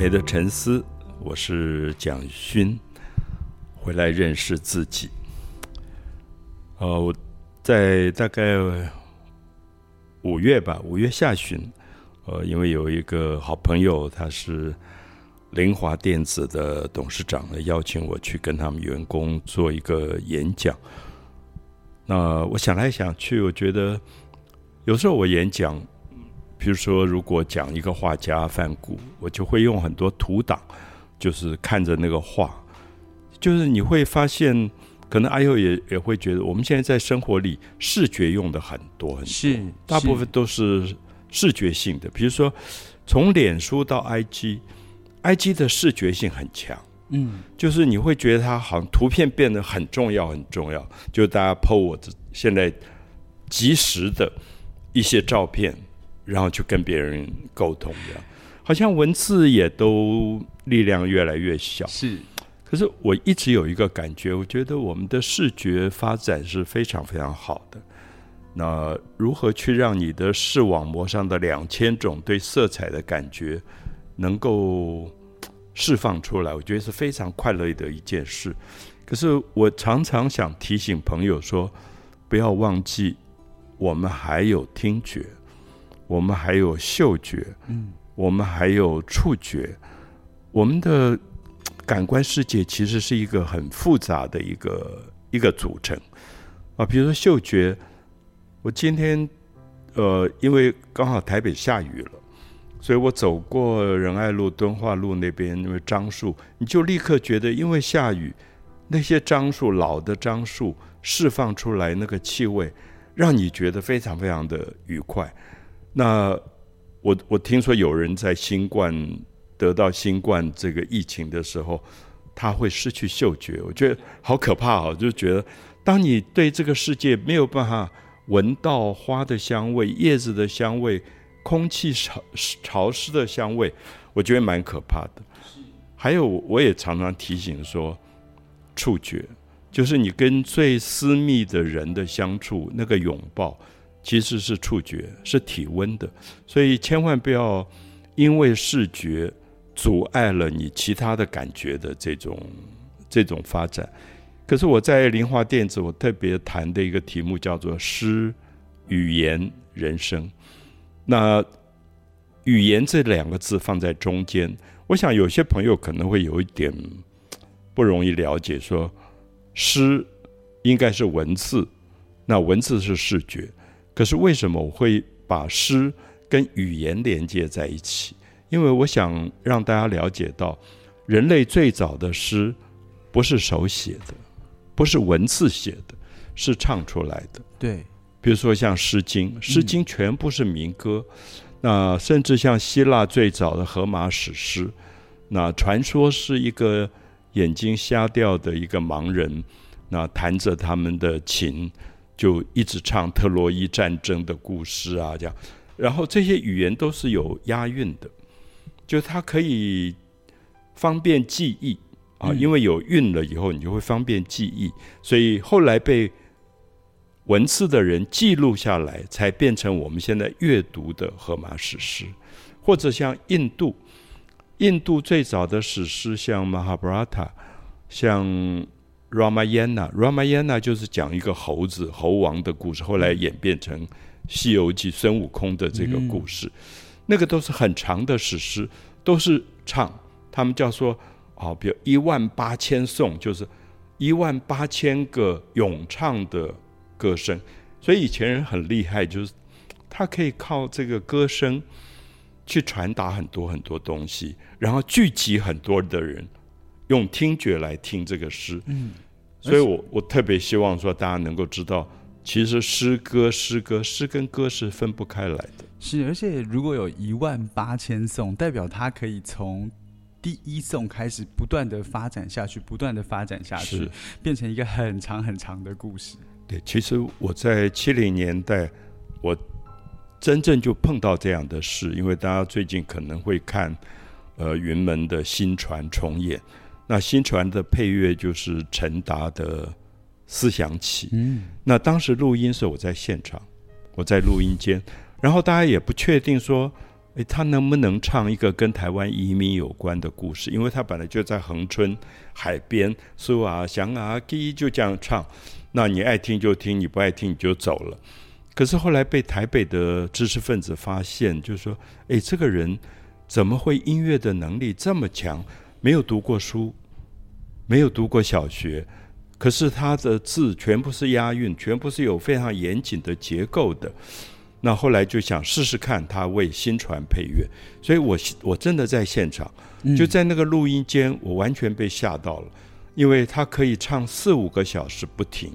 美的沉思，我是蒋勋，回来认识自己。呃，我在大概五月吧，五月下旬，呃，因为有一个好朋友，他是凌华电子的董事长，邀请我去跟他们员工做一个演讲。那我想来想去，我觉得有时候我演讲，比如说如果讲一个画家梵谷，我就会用很多图档，就是看着那个画，就是你会发现。可能阿佑也也会觉得，我们现在在生活里视觉用的很多很多，大部分都是视觉性的。比如说，从脸书到 IG，IG 的视觉性很强，嗯，就是你会觉得它好像图片变得很重要很重要，就大家 PO 我现在及时的一些照片，然后去跟别人沟通，这样好像文字也都力量越来越小，是。可是我一直有一个感觉，我觉得我们的视觉发展是非常非常好的。那如何去让你的视网膜上的两千种对色彩的感觉能够释放出来？我觉得是非常快乐的一件事。可是我常常想提醒朋友说，不要忘记，我们还有听觉，我们还有嗅觉，嗯，我们还有触觉，我们的。感官世界其实是一个很复杂的一个一个组成啊，比如说嗅觉，我今天呃，因为刚好台北下雨了，所以我走过仁爱路、敦化路那边，因为樟树，你就立刻觉得，因为下雨，那些樟树老的樟树释放出来那个气味，让你觉得非常非常的愉快。那我我听说有人在新冠。得到新冠这个疫情的时候，他会失去嗅觉，我觉得好可怕哦！就觉得，当你对这个世界没有办法闻到花的香味、叶子的香味、空气潮潮湿的香味，我觉得蛮可怕的。还有，我也常常提醒说，触觉就是你跟最私密的人的相处，那个拥抱其实是触觉，是体温的，所以千万不要因为视觉。阻碍了你其他的感觉的这种这种发展。可是我在灵华电子，我特别谈的一个题目叫做“诗、语言、人生”。那“语言”这两个字放在中间，我想有些朋友可能会有一点不容易了解，说诗应该是文字，那文字是视觉。可是为什么我会把诗跟语言连接在一起？因为我想让大家了解到，人类最早的诗不是手写的，不是文字写的，是唱出来的。对，比如说像《诗经》，《诗经》全部是民歌。那甚至像希腊最早的荷马史诗，那传说是一个眼睛瞎掉的一个盲人，那弹着他们的琴，就一直唱特洛伊战争的故事啊，这样。然后这些语言都是有押韵的。就它可以方便记忆啊，因为有韵了以后，你就会方便记忆，所以后来被文字的人记录下来，才变成我们现在阅读的荷马史诗，或者像印度，印度最早的史诗像《Mahabharata》，像《Ramayana》，《Ramayana》就是讲一个猴子猴王的故事，后来演变成《西游记》孙悟空的这个故事。那个都是很长的史诗，都是唱，他们叫说，啊，比如一万八千颂，就是一万八千个咏唱的歌声。所以以前人很厉害，就是他可以靠这个歌声去传达很多很多东西，然后聚集很多的人用听觉来听这个诗。嗯，所以我我特别希望说，大家能够知道，其实诗歌、诗歌、诗跟歌是分不开来的。是，而且如果有一万八千颂，代表它可以从第一颂开始不断的发展下去，不断的发展下去，变成一个很长很长的故事。对，其实我在七零年代，我真正就碰到这样的事，因为大家最近可能会看呃云门的新传重演，那新传的配乐就是陈达的《思想起》。嗯，那当时录音是我在现场，我在录音间。然后大家也不确定说，诶，他能不能唱一个跟台湾移民有关的故事？因为他本来就在恒春海边，苏啊翔啊第就这样唱，那你爱听就听，你不爱听你就走了。可是后来被台北的知识分子发现，就是说，诶，这个人怎么会音乐的能力这么强？没有读过书，没有读过小学。可是他的字全部是押韵，全部是有非常严谨的结构的。那后来就想试试看他为新传配乐，所以我我真的在现场，就在那个录音间，我完全被吓到了，因为他可以唱四五个小时不停，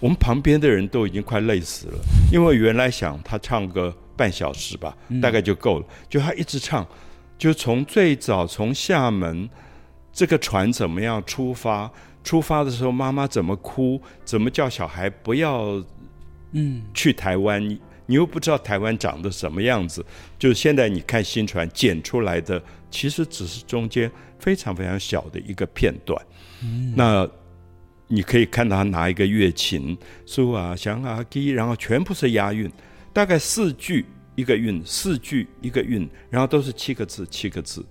我们旁边的人都已经快累死了，因为原来想他唱个半小时吧，大概就够了，就他一直唱，就从最早从厦门这个船怎么样出发。出发的时候，妈妈怎么哭？怎么叫小孩不要，嗯，去台湾？你又不知道台湾长得什么样子。就是现在你看新船剪出来的，其实只是中间非常非常小的一个片段。那你可以看到他拿一个乐琴，苏啊祥啊滴，然后全部是押韵，大概四句一个韵，四句一个韵，然后都是七个字，七个字。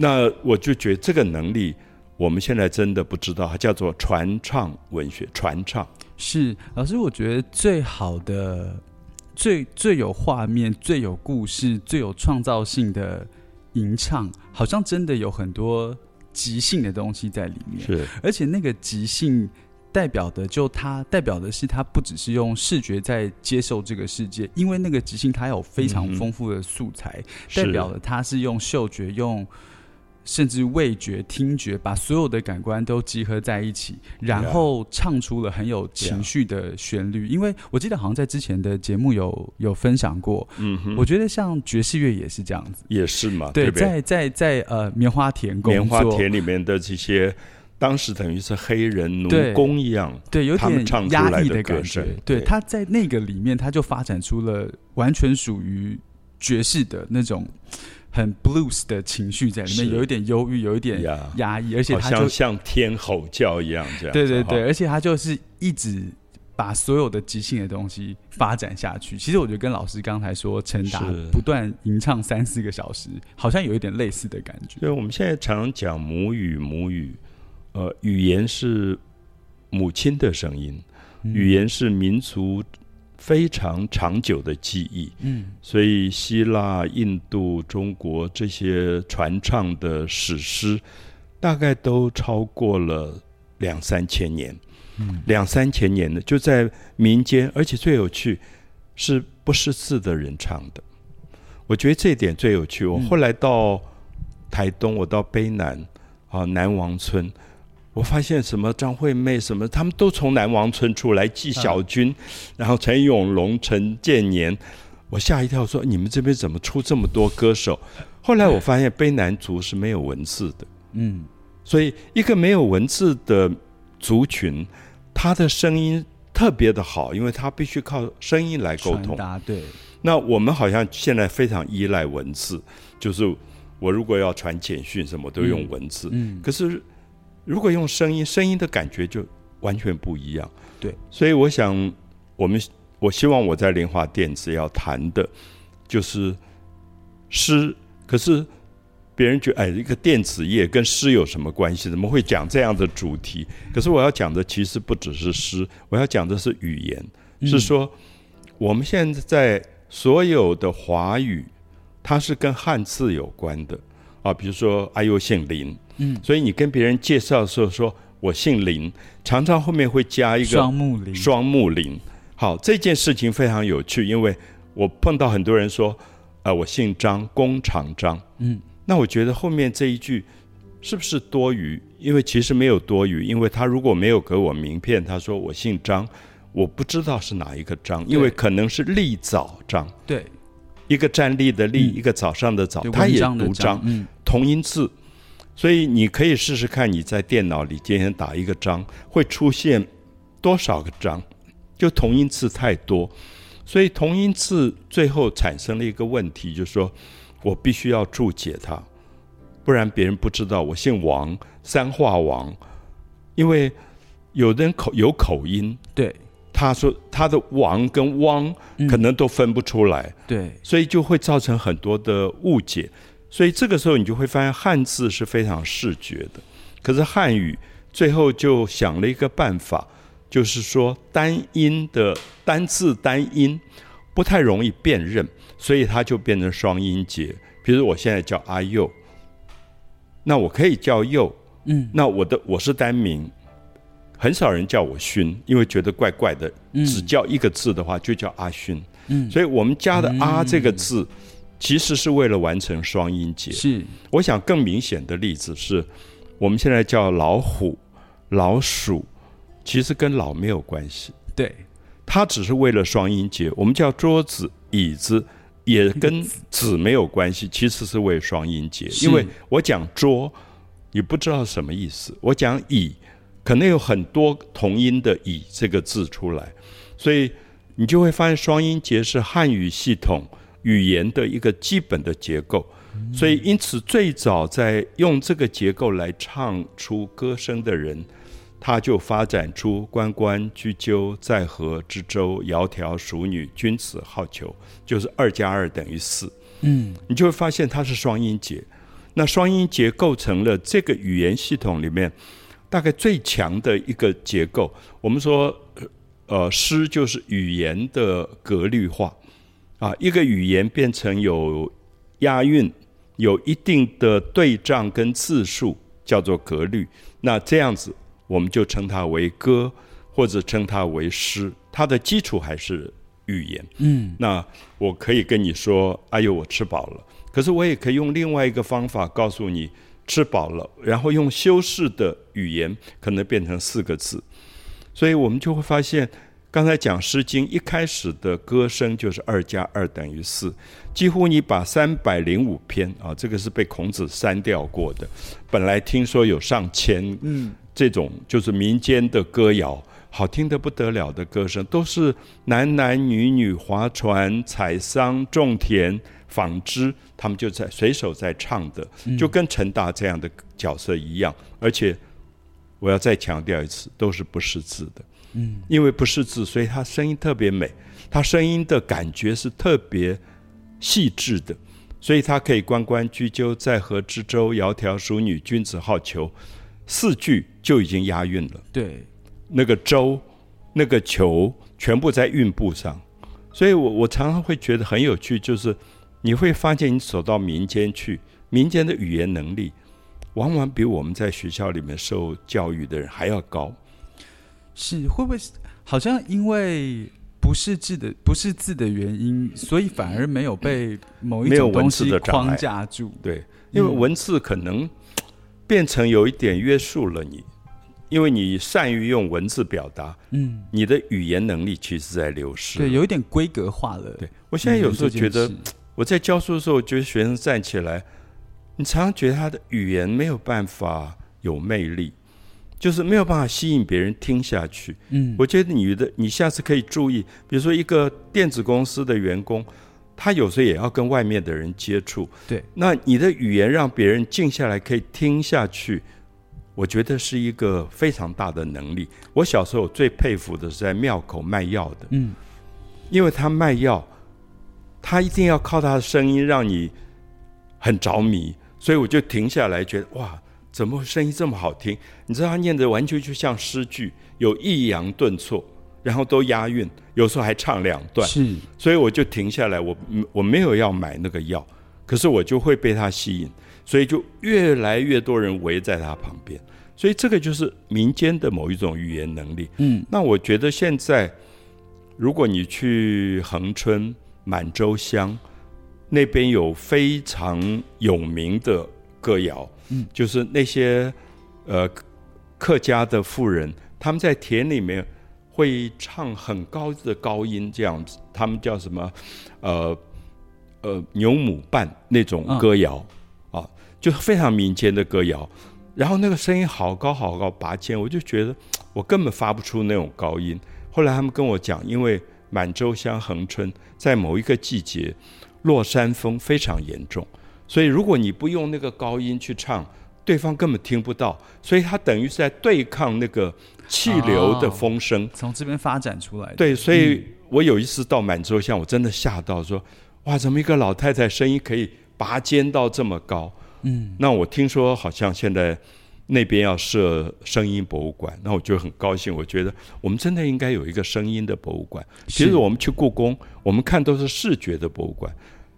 那我就觉得这个能力。我们现在真的不知道，它叫做传唱文学。传唱是老师，我觉得最好的、最最有画面、最有故事、最有创造性的吟唱，好像真的有很多即兴的东西在里面。是，而且那个即兴代表的，就它代表的是，它不只是用视觉在接受这个世界，因为那个即兴它有非常丰富的素材，代表了它是用嗅觉用。甚至味觉、听觉，把所有的感官都集合在一起，然后唱出了很有情绪的旋律。因为我记得好像在之前的节目有有分享过，嗯哼，我觉得像爵士乐也是这样子，也是嘛，对，在在在呃棉花田工棉花田里面的这些，当时等于是黑人奴工一样，对，有点压抑的感觉。对，他在那个里面，他就发展出了完全属于爵士的那种。很 blues 的情绪在里面，有一点忧郁，有一点压抑，而且他就像天吼叫一样这样。对对对，而且他就是一直把所有的即兴的东西发展下去。其实我觉得跟老师刚才说，陈达不断吟唱三四个小时，好像有一点类似的感觉。对，我们现在常讲母语，母语，呃，语言是母亲的声音，语言是民族。非常长久的记忆，嗯，所以希腊、印度、中国这些传唱的史诗，大概都超过了两三千年，嗯，两三千年的就在民间，而且最有趣是不识字的人唱的，我觉得这一点最有趣。我后来到台东，我到卑南啊南王村。我发现什么张惠妹什么，他们都从南王村出来，纪晓君，然后陈永龙、陈建年，我吓一跳，说你们这边怎么出这么多歌手？后来我发现卑南族是没有文字的，嗯，所以一个没有文字的族群，他的声音特别的好，因为他必须靠声音来沟通。对，那我们好像现在非常依赖文字，就是我如果要传简讯什么都用文字，嗯，可是。如果用声音，声音的感觉就完全不一样。对，所以我想，我们我希望我在莲花电子要谈的，就是诗。可是别人觉得，哎，一个电子业跟诗有什么关系？怎么会讲这样的主题？可是我要讲的其实不只是诗，我要讲的是语言，是说我们现在在所有的华语，它是跟汉字有关的啊。比如说，阿尤姓林。嗯，所以你跟别人介绍的时候说我姓林，常常后面会加一个双木林。双木林，好，这件事情非常有趣，因为我碰到很多人说，呃，我姓张，工厂张。嗯，那我觉得后面这一句是不是多余？因为其实没有多余，因为他如果没有给我名片，他说我姓张，我不知道是哪一个张，因为可能是立早张。对，一个站立的立，一个早上的早，他也读张，嗯，同音字。所以你可以试试看，你在电脑里今天打一个章，会出现多少个章？就同音字太多，所以同音字最后产生了一个问题，就是说我必须要注解它，不然别人不知道我姓王，三画王。因为有的人口有口音，对，他说他的王跟汪可能都分不出来，对，所以就会造成很多的误解。所以这个时候你就会发现汉字是非常视觉的，可是汉语最后就想了一个办法，就是说单音的单字单音不太容易辨认，所以它就变成双音节。比如我现在叫阿佑，那我可以叫佑，嗯，那我的我是单名。很少人叫我勋，因为觉得怪怪的。只叫一个字的话，就叫阿勋。嗯，所以我们加的“阿”这个字，其实是为了完成双音节。是，我想更明显的例子是，我们现在叫老虎、老鼠，其实跟老没有关系。对，它只是为了双音节。我们叫桌子、椅子，也跟子没有关系，其实是为双音节。因为我讲桌，你不知道什么意思；我讲椅。可能有很多同音的“以”这个字出来，所以你就会发现双音节是汉语系统语言的一个基本的结构。所以，因此最早在用这个结构来唱出歌声的人，他就发展出关关雎鸠，在河之洲，窈窕淑女，君子好逑，就是二加二等于四。嗯，你就会发现它是双音节。那双音节构成了这个语言系统里面。大概最强的一个结构，我们说，呃，诗就是语言的格律化，啊，一个语言变成有押韵、有一定的对仗跟字数，叫做格律。那这样子，我们就称它为歌，或者称它为诗。它的基础还是语言。嗯，那我可以跟你说，哎呦，我吃饱了。可是我也可以用另外一个方法告诉你。吃饱了，然后用修饰的语言可能变成四个字，所以我们就会发现，刚才讲《诗经》一开始的歌声就是二加二等于四，几乎你把三百零五篇啊，这个是被孔子删掉过的，本来听说有上千，嗯，这种就是民间的歌谣，好听的不得了的歌声，都是男男女女划船、采桑、种田。纺织，他们就在随手在唱的，就跟陈达这样的角色一样。而且，我要再强调一次，都是不识字的。嗯，因为不识字，所以他声音特别美，他声音的感觉是特别细致的，所以他可以关关雎鸠，在河之洲，窈窕淑女，君子好逑。四句就已经押韵了。对，那个舟，那个球，全部在韵部上。所以我我常常会觉得很有趣，就是。你会发现，你走到民间去，民间的语言能力，往往比我们在学校里面受教育的人还要高。是会不会好像因为不是字的不是字的原因，所以反而没有被某一种东西框架住？对，因为文字可能变成有一点约束了你，因为你善于用文字表达，嗯，你的语言能力其实在流失，对，有一点规格化了。对我现在有时候觉得。我在教书的时候，我觉得学生站起来，你常常觉得他的语言没有办法有魅力，就是没有办法吸引别人听下去。嗯，我觉得你的你下次可以注意，比如说一个电子公司的员工，他有时候也要跟外面的人接触。对，那你的语言让别人静下来可以听下去，我觉得是一个非常大的能力。我小时候最佩服的是在庙口卖药的，嗯，因为他卖药。他一定要靠他的声音让你很着迷，所以我就停下来，觉得哇，怎么声音这么好听？你知道他念的完全就像诗句，有抑扬顿挫，然后都押韵，有时候还唱两段。是，所以我就停下来，我我没有要买那个药，可是我就会被他吸引，所以就越来越多人围在他旁边。所以这个就是民间的某一种语言能力。嗯，那我觉得现在如果你去恒春。满洲乡那边有非常有名的歌谣，嗯，就是那些呃客家的妇人，他们在田里面会唱很高的高音，这样子，他们叫什么？呃呃牛母伴那种歌谣啊，就非常民间的歌谣。然后那个声音好高好高拔尖，我就觉得我根本发不出那种高音。后来他们跟我讲，因为满洲乡恒春。在某一个季节，落山风非常严重，所以如果你不用那个高音去唱，对方根本听不到，所以他等于是在对抗那个气流的风声，从这边发展出来的。对，所以我有一次到满洲乡，我真的吓到，说哇，怎么一个老太太声音可以拔尖到这么高？嗯，那我听说好像现在。那边要设声音博物馆，那我就很高兴。我觉得我们真的应该有一个声音的博物馆。其实我们去故宫，我们看都是视觉的博物馆；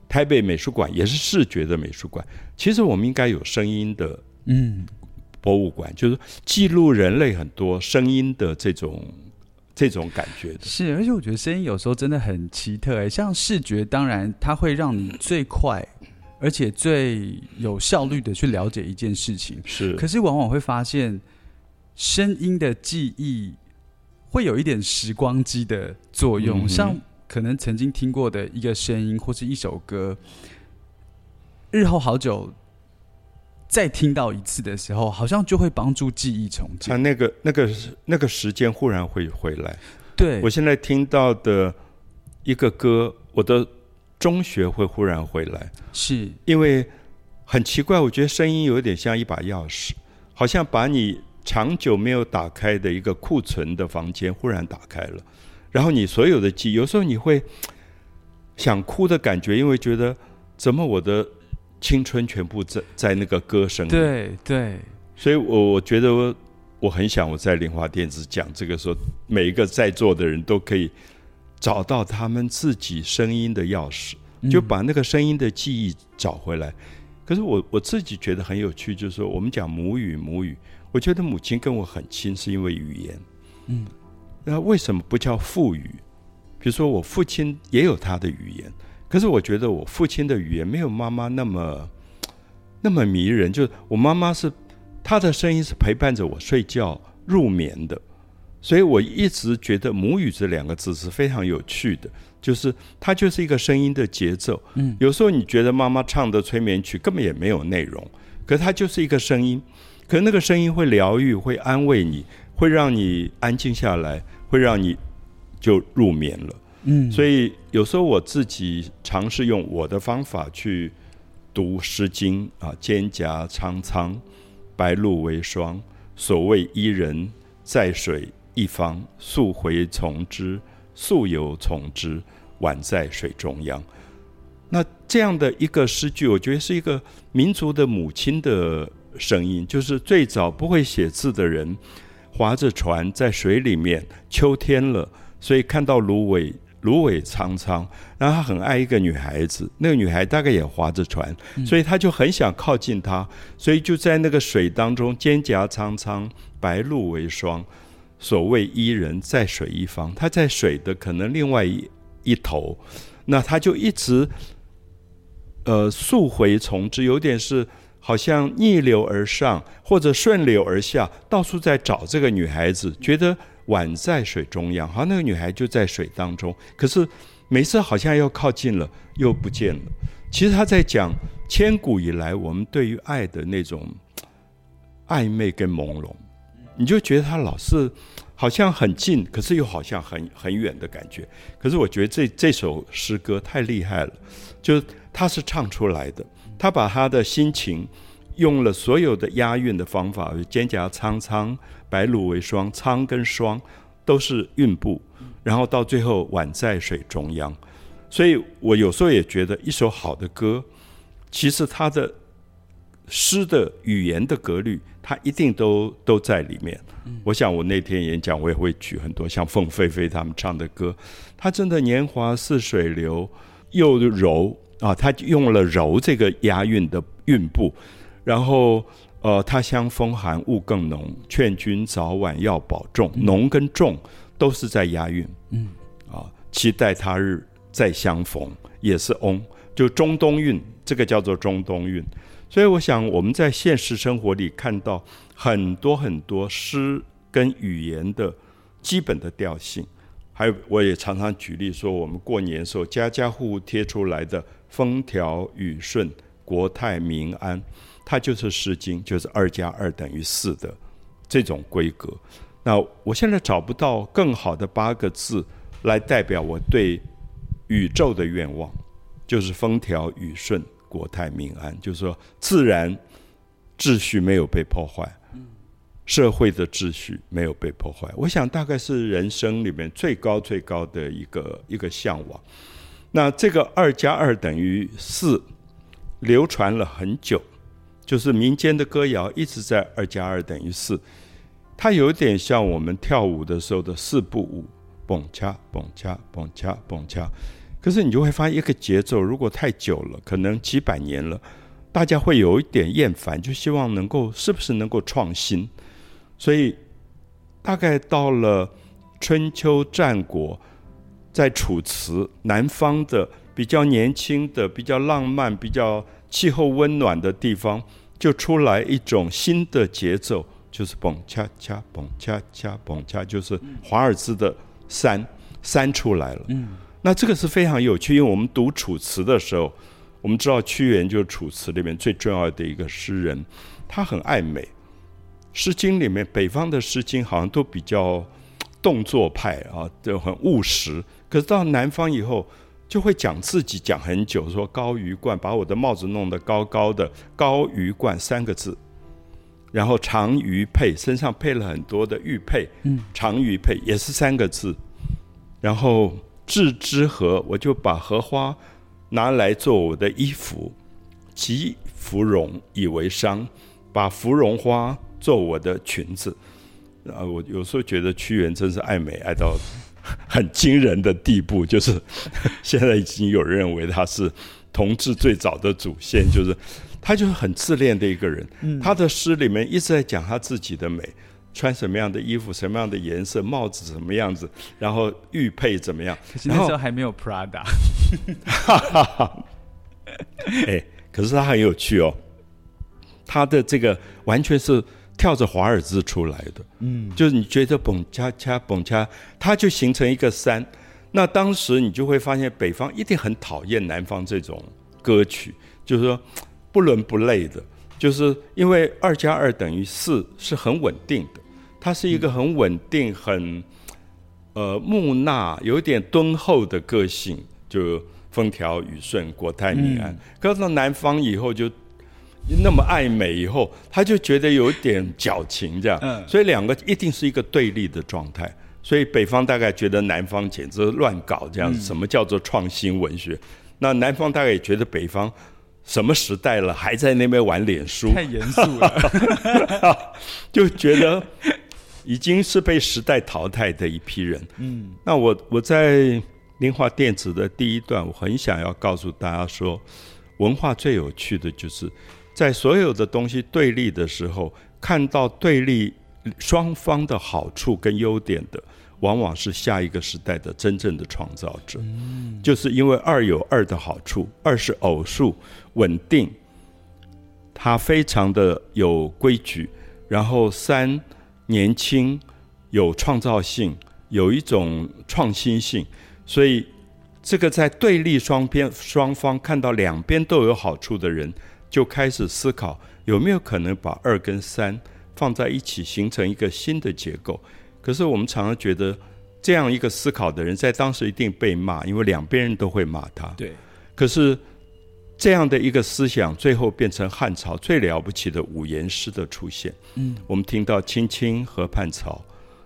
台北美术馆也是视觉的美术馆。其实我们应该有声音的嗯博物馆，就是记录人类很多声音的这种这种感觉。是，而且我觉得声音有时候真的很奇特。哎，像视觉，当然它会让你最快。而且最有效率的去了解一件事情是，可是往往会发现声音的记忆会有一点时光机的作用，像可能曾经听过的一个声音或是一首歌，日后好久再听到一次的时候，好像就会帮助记忆重建。那个那个那个时间忽然会回来。对我现在听到的一个歌，我的。中学会忽然回来，是。因为很奇怪，我觉得声音有点像一把钥匙，好像把你长久没有打开的一个库存的房间忽然打开了，然后你所有的记忆，有时候你会想哭的感觉，因为觉得怎么我的青春全部在在那个歌声里，对对，所以我我觉得我很想我在莲花电子讲这个时候，每一个在座的人都可以。找到他们自己声音的钥匙，就把那个声音的记忆找回来。可是我我自己觉得很有趣，就是说我们讲母语，母语，我觉得母亲跟我很亲，是因为语言。嗯，那为什么不叫父语？比如说我父亲也有他的语言，可是我觉得我父亲的语言没有妈妈那么那么迷人。就是我妈妈是她的声音是陪伴着我睡觉入眠的。所以我一直觉得“母语”这两个字是非常有趣的，就是它就是一个声音的节奏。嗯，有时候你觉得妈妈唱的催眠曲根本也没有内容，可它就是一个声音，可那个声音会疗愈、会安慰你，会让你安静下来，会让你就入眠了。嗯，所以有时候我自己尝试用我的方法去读《诗经》啊，“蒹葭苍苍，白露为霜。所谓伊人，在水。”一方溯洄从之，溯游从之，宛在水中央。那这样的一个诗句，我觉得是一个民族的母亲的声音，就是最早不会写字的人，划着船在水里面，秋天了，所以看到芦苇，芦苇苍苍，然后他很爱一个女孩子，那个女孩大概也划着船，所以他就很想靠近她，所以就在那个水当中，蒹葭苍苍，白露为霜。所谓伊人，在水一方，他在水的可能另外一一头，那他就一直，呃，溯洄从之，有点是好像逆流而上或者顺流而下，到处在找这个女孩子，觉得宛在水中央，好像，那个女孩就在水当中，可是每次好像要靠近了，又不见了。其实他在讲千古以来我们对于爱的那种暧昧跟朦胧。你就觉得他老是好像很近，可是又好像很很远的感觉。可是我觉得这这首诗歌太厉害了，就是他是唱出来的，他把他的心情用了所有的押韵的方法，蒹葭苍苍，白露为霜，苍跟霜都是韵部，然后到最后宛在水中央。所以我有时候也觉得，一首好的歌，其实它的诗的语言的格律。他一定都都在里面。我想我那天演讲，我也会举很多像凤飞飞他们唱的歌。他真的年华似水流，又柔啊，他用了柔这个押韵的韵部。然后呃，他乡风寒雾更浓，劝君早晚要保重。浓跟重都是在押韵。嗯啊，期待他日再相逢，也是翁，就中东韵，这个叫做中东韵。所以，我想我们在现实生活里看到很多很多诗跟语言的基本的调性，还有我也常常举例说，我们过年时候家家户户贴出来的“风调雨顺、国泰民安”，它就是《诗经》，就是二加二等于四的这种规格。那我现在找不到更好的八个字来代表我对宇宙的愿望，就是“风调雨顺”。国泰民安，就是说自然秩序没有被破坏，社会的秩序没有被破坏。我想大概是人生里面最高最高的一个一个向往。那这个二加二等于四，流传了很久，就是民间的歌谣一直在二加二等于四。它有点像我们跳舞的时候的四步舞，蹦恰蹦恰蹦恰蹦恰。可是你就会发现，一个节奏如果太久了，可能几百年了，大家会有一点厌烦，就希望能够是不是能够创新。所以大概到了春秋战国。在楚辞，南方的比较年轻的、比较浪漫、比较气候温暖的地方，就出来一种新的节奏，就是蹦恰恰蹦恰恰蹦恰，就是华尔兹的三三出来了。嗯，那这个是非常有趣，因为我们读楚辞的时候，我们知道屈原就是楚辞里面最重要的一个诗人，他很爱美，《诗经》里面北方的《诗经》好像都比较动作派啊，就很务实。可是到南方以后，就会讲自己讲很久，说高于冠，把我的帽子弄得高高的，高于冠三个字，然后长鱼佩，身上配了很多的玉佩，嗯，长鱼佩也是三个字，然后置之荷，我就把荷花拿来做我的衣服，集芙蓉以为裳，把芙蓉花做我的裙子，啊，我有时候觉得屈原真是爱美爱到。很惊人的地步，就是现在已经有人认为他是同志最早的祖先，就是他就是很自恋的一个人。他的诗里面一直在讲他自己的美，穿什么样的衣服，什么样的颜色，帽子什么样子，然后玉佩怎么样。可是那时候还没有 Prada。哎，可是他很有趣哦，他的这个完全是。跳着华尔兹出来的，嗯，就是你觉得蹦恰恰蹦恰，它就形成一个山。那当时你就会发现，北方一定很讨厌南方这种歌曲，就是说不伦不类的，就是因为二加二等于四是很稳定的，它是一个很稳定、很呃木讷、有点敦厚的个性，就风调雨顺、国泰民安。可是到南方以后就。那么爱美以后，他就觉得有点矫情这样，所以两个一定是一个对立的状态。所以北方大概觉得南方简直乱搞这样，什么叫做创新文学？那南方大概也觉得北方什么时代了，还在那边玩脸书，太严肃了，就觉得已经是被时代淘汰的一批人。嗯，那我我在 lin 华电子的第一段，我很想要告诉大家说，文化最有趣的就是。在所有的东西对立的时候，看到对立双方的好处跟优点的，往往是下一个时代的真正的创造者。嗯，就是因为二有二的好处，二是偶数稳定，它非常的有规矩，然后三年轻有创造性，有一种创新性，所以这个在对立双边双方看到两边都有好处的人。就开始思考有没有可能把二跟三放在一起，形成一个新的结构。可是我们常常觉得，这样一个思考的人在当时一定被骂，因为两边人都会骂他。对。可是这样的一个思想，最后变成汉朝最了不起的五言诗的出现。嗯。我们听到“青青河畔草，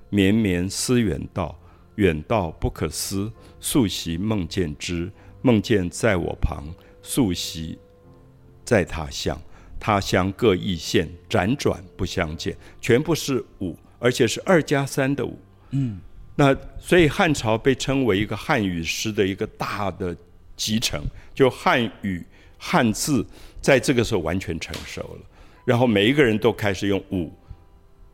绵绵思远道，远道不可思，素习梦见之。梦见在我旁，素习。”在他乡，他乡各异县，辗转不相见，全部是五，而且是二加三的五。嗯，那所以汉朝被称为一个汉语诗的一个大的集成，就汉语汉字在这个时候完全成熟了，然后每一个人都开始用五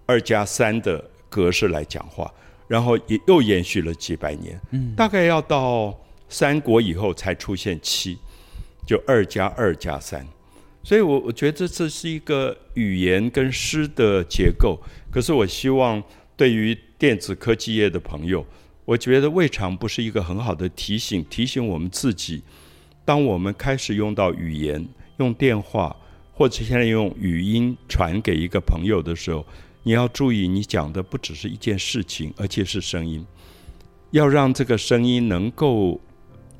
二加三的格式来讲话，然后也又延续了几百年。嗯，大概要到三国以后才出现七，就二加二加三。所以，我我觉得这是一个语言跟诗的结构。可是，我希望对于电子科技业的朋友，我觉得未尝不是一个很好的提醒，提醒我们自己：当我们开始用到语言、用电话，或者现在用语音传给一个朋友的时候，你要注意，你讲的不只是一件事情，而且是声音，要让这个声音能够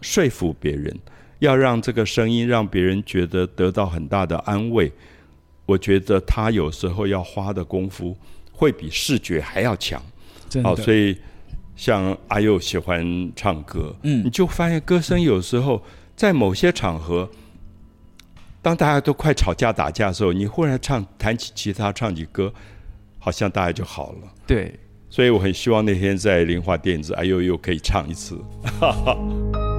说服别人。要让这个声音让别人觉得得到很大的安慰，我我觉得他有时候要花的功夫会比视觉还要强。好，所以像阿佑喜欢唱歌，嗯，你就发现歌声有时候在某些场合，当大家都快吵架打架的时候，你忽然唱弹起吉他唱起歌，好像大家就好了。对，所以我很希望那天在林华电子，哎呦又可以唱一次。